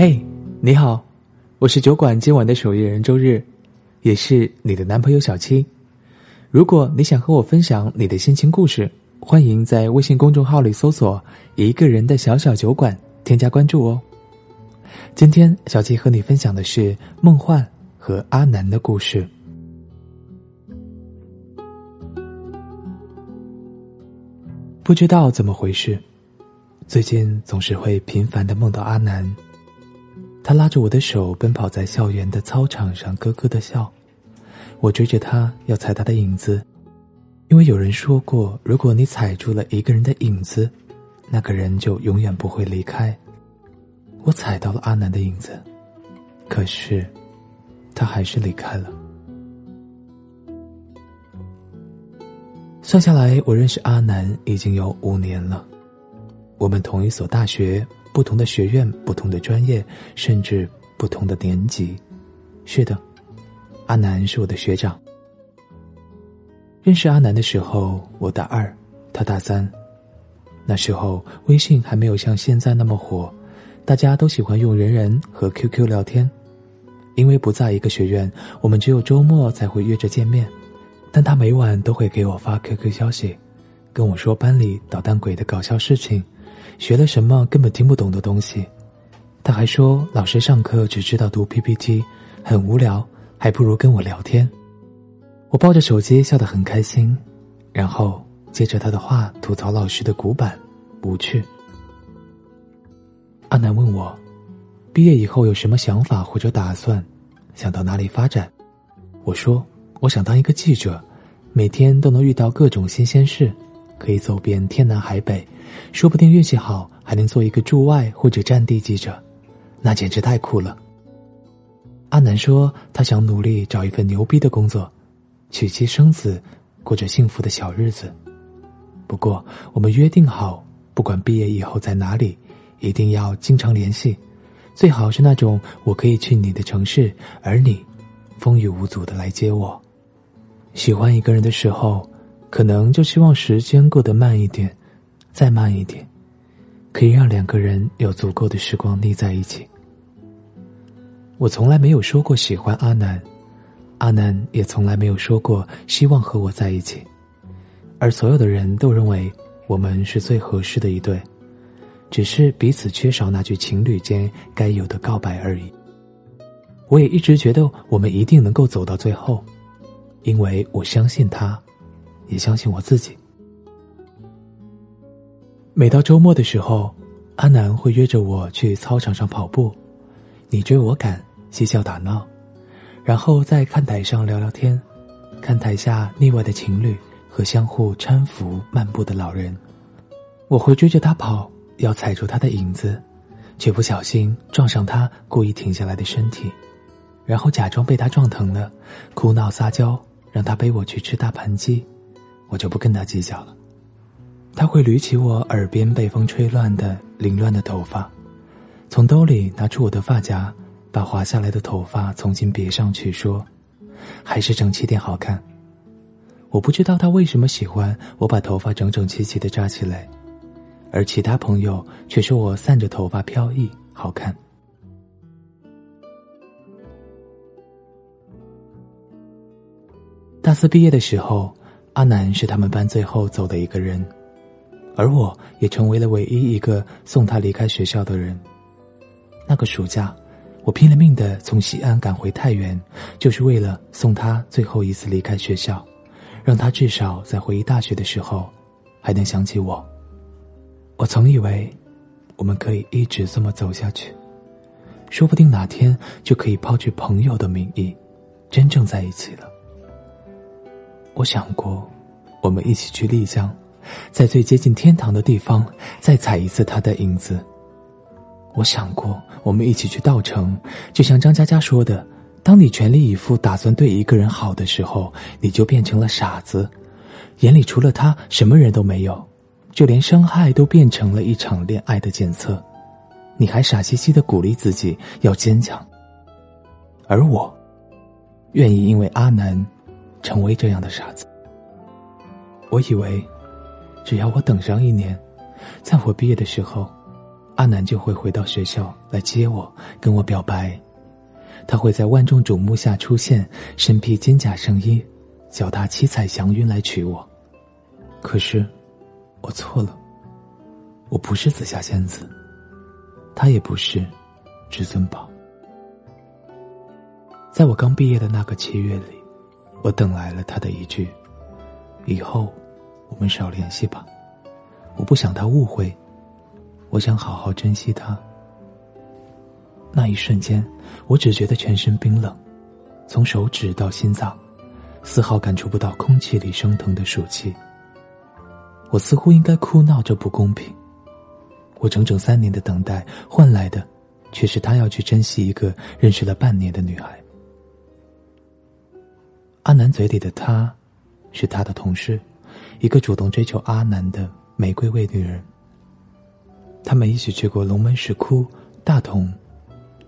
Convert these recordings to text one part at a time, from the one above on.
嘿，你好，我是酒馆今晚的守夜人周日，也是你的男朋友小七。如果你想和我分享你的心情故事，欢迎在微信公众号里搜索“一个人的小小酒馆”，添加关注哦。今天小七和你分享的是梦幻和阿南的故事。不知道怎么回事，最近总是会频繁的梦到阿南。他拉着我的手奔跑在校园的操场上，咯咯的笑。我追着他要踩他的影子，因为有人说过，如果你踩住了一个人的影子，那个人就永远不会离开。我踩到了阿南的影子，可是，他还是离开了。算下来，我认识阿南已经有五年了。我们同一所大学。不同的学院，不同的专业，甚至不同的年级。是的，阿南是我的学长。认识阿南的时候，我大二，他大三。那时候微信还没有像现在那么火，大家都喜欢用人人和 QQ 聊天。因为不在一个学院，我们只有周末才会约着见面。但他每晚都会给我发 QQ 消息，跟我说班里捣蛋鬼的搞笑事情。学了什么根本听不懂的东西，他还说老师上课只知道读 PPT，很无聊，还不如跟我聊天。我抱着手机笑得很开心，然后接着他的话吐槽老师的古板、无趣。阿南问我，毕业以后有什么想法或者打算，想到哪里发展？我说我想当一个记者，每天都能遇到各种新鲜事。可以走遍天南海北，说不定运气好还能做一个驻外或者战地记者，那简直太酷了。阿南说他想努力找一份牛逼的工作，娶妻生子，过着幸福的小日子。不过我们约定好，不管毕业以后在哪里，一定要经常联系，最好是那种我可以去你的城市，而你风雨无阻的来接我。喜欢一个人的时候。可能就希望时间过得慢一点，再慢一点，可以让两个人有足够的时光腻在一起。我从来没有说过喜欢阿南，阿南也从来没有说过希望和我在一起，而所有的人都认为我们是最合适的一对，只是彼此缺少那句情侣间该有的告白而已。我也一直觉得我们一定能够走到最后，因为我相信他。也相信我自己。每到周末的时候，阿南会约着我去操场上跑步，你追我赶，嬉笑打闹，然后在看台上聊聊天，看台下腻歪的情侣和相互搀扶漫步的老人。我会追着他跑，要踩住他的影子，却不小心撞上他故意停下来的身体，然后假装被他撞疼了，哭闹撒娇，让他背我去吃大盘鸡。我就不跟他计较了。他会捋起我耳边被风吹乱的凌乱的头发，从兜里拿出我的发夹，把滑下来的头发重新别上去，说：“还是整齐点好看。”我不知道他为什么喜欢我把头发整整齐齐的扎起来，而其他朋友却说我散着头发飘逸好看。大四毕业的时候。阿南是他们班最后走的一个人，而我也成为了唯一一个送他离开学校的人。那个暑假，我拼了命的从西安赶回太原，就是为了送他最后一次离开学校，让他至少在回忆大学的时候，还能想起我。我曾以为，我们可以一直这么走下去，说不定哪天就可以抛去朋友的名义，真正在一起了。我想过，我们一起去丽江，在最接近天堂的地方再踩一次他的影子。我想过，我们一起去稻城，就像张嘉佳说的：“当你全力以赴打算对一个人好的时候，你就变成了傻子，眼里除了他什么人都没有，就连伤害都变成了一场恋爱的检测。你还傻兮兮的鼓励自己要坚强，而我，愿意因为阿南。”成为这样的傻子。我以为，只要我等上一年，在我毕业的时候，阿南就会回到学校来接我，跟我表白。他会在万众瞩目下出现，身披金甲圣衣，脚踏七彩祥云来娶我。可是，我错了。我不是紫霞仙子，他也不是至尊宝。在我刚毕业的那个七月里，我等来了他的一句：“以后我们少联系吧。”我不想他误会，我想好好珍惜他。那一瞬间，我只觉得全身冰冷，从手指到心脏，丝毫感触不到空气里升腾的暑气。我似乎应该哭闹，着不公平。我整整三年的等待换来的，却是他要去珍惜一个认识了半年的女孩。阿南嘴里的她，是他的同事，一个主动追求阿南的玫瑰味女人。他们一起去过龙门石窟、大同。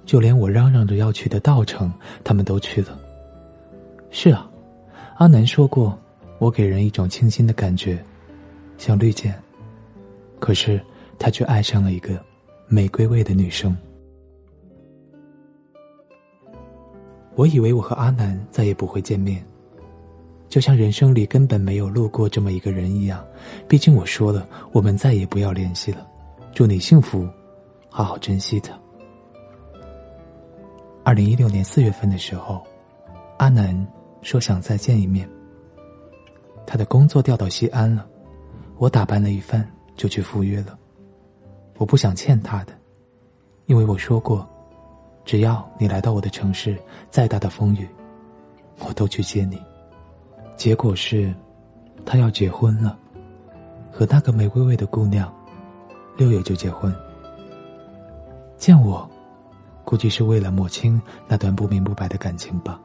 就连我嚷嚷着要去的稻城，他们都去了。是啊，阿南说过，我给人一种清新的感觉，像绿箭。可是他却爱上了一个玫瑰味的女生。我以为我和阿南再也不会见面，就像人生里根本没有路过这么一个人一样。毕竟我说了，我们再也不要联系了。祝你幸福，好好珍惜他。二零一六年四月份的时候，阿南说想再见一面。他的工作调到西安了，我打扮了一番就去赴约了。我不想欠他的，因为我说过，只要你来到我的城市，再大的风雨，我都去接你。结果是，他要结婚了，和那个玫瑰味的姑娘，六月就结婚。见我。估计是为了抹清那段不明不白的感情吧，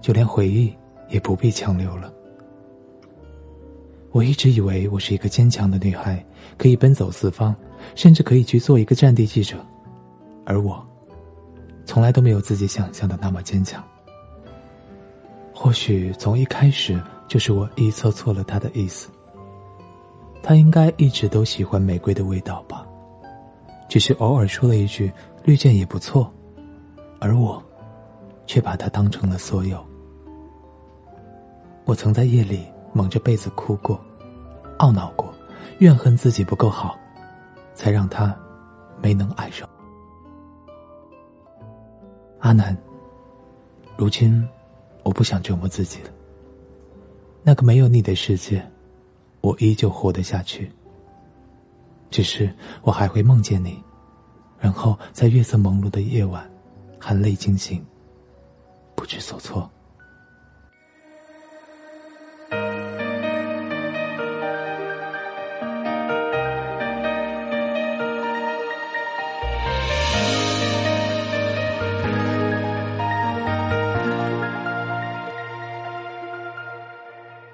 就连回忆也不必强留了。我一直以为我是一个坚强的女孩，可以奔走四方，甚至可以去做一个战地记者，而我，从来都没有自己想象的那么坚强。或许从一开始就是我臆测错了他的意思。他应该一直都喜欢玫瑰的味道吧，只是偶尔说了一句。绿箭也不错，而我，却把它当成了所有。我曾在夜里蒙着被子哭过，懊恼过，怨恨自己不够好，才让他没能爱上。阿南，如今我不想折磨自己了。那个没有你的世界，我依旧活得下去。只是我还会梦见你。然后在月色朦胧的夜晚，含泪惊醒，不知所措。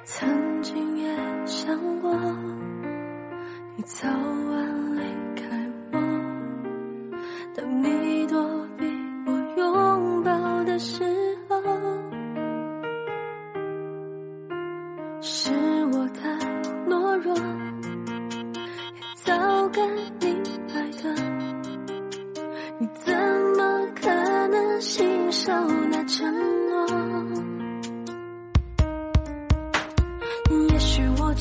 曾经也想过，你早晚离开我。当你躲避我拥抱的时候，是我太懦弱，也早该明白的。你怎么可能信守那承？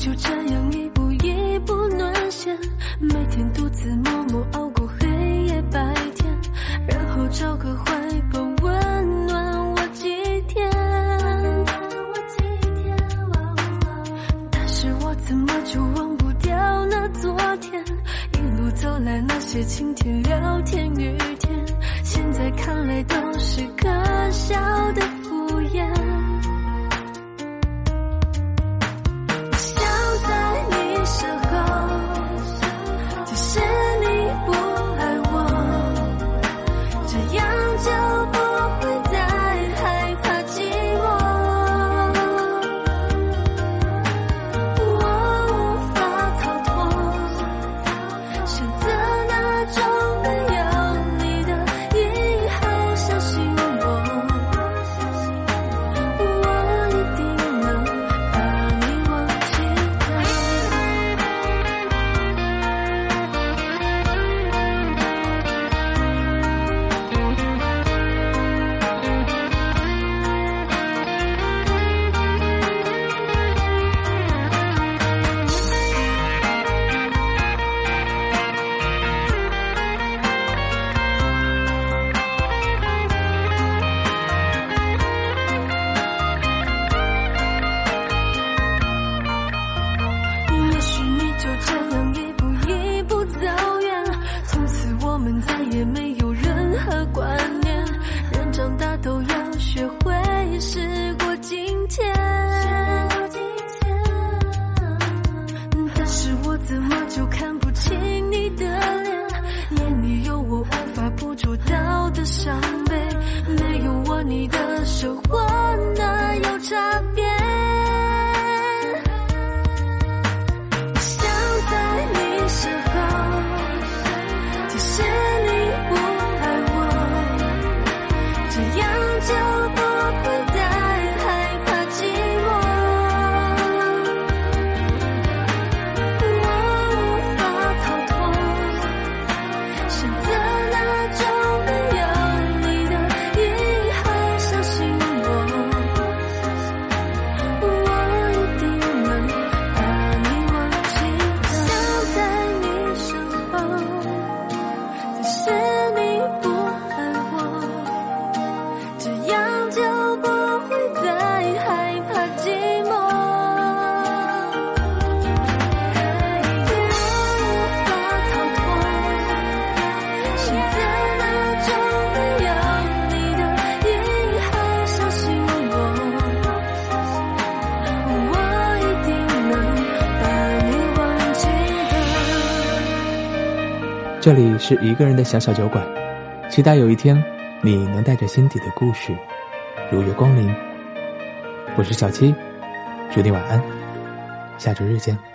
就这样一步一步沦陷，每天独自默默熬过黑夜白天，然后找个怀抱温暖我几天。但是我怎么就忘不掉那昨天，一路走来那些晴天、聊天、雨天，现在看来都是可笑的敷衍。就不会这里是一个人的小小酒馆，期待有一天你能带着心底的故事如约光临。我是小七，祝你晚安，下周日见。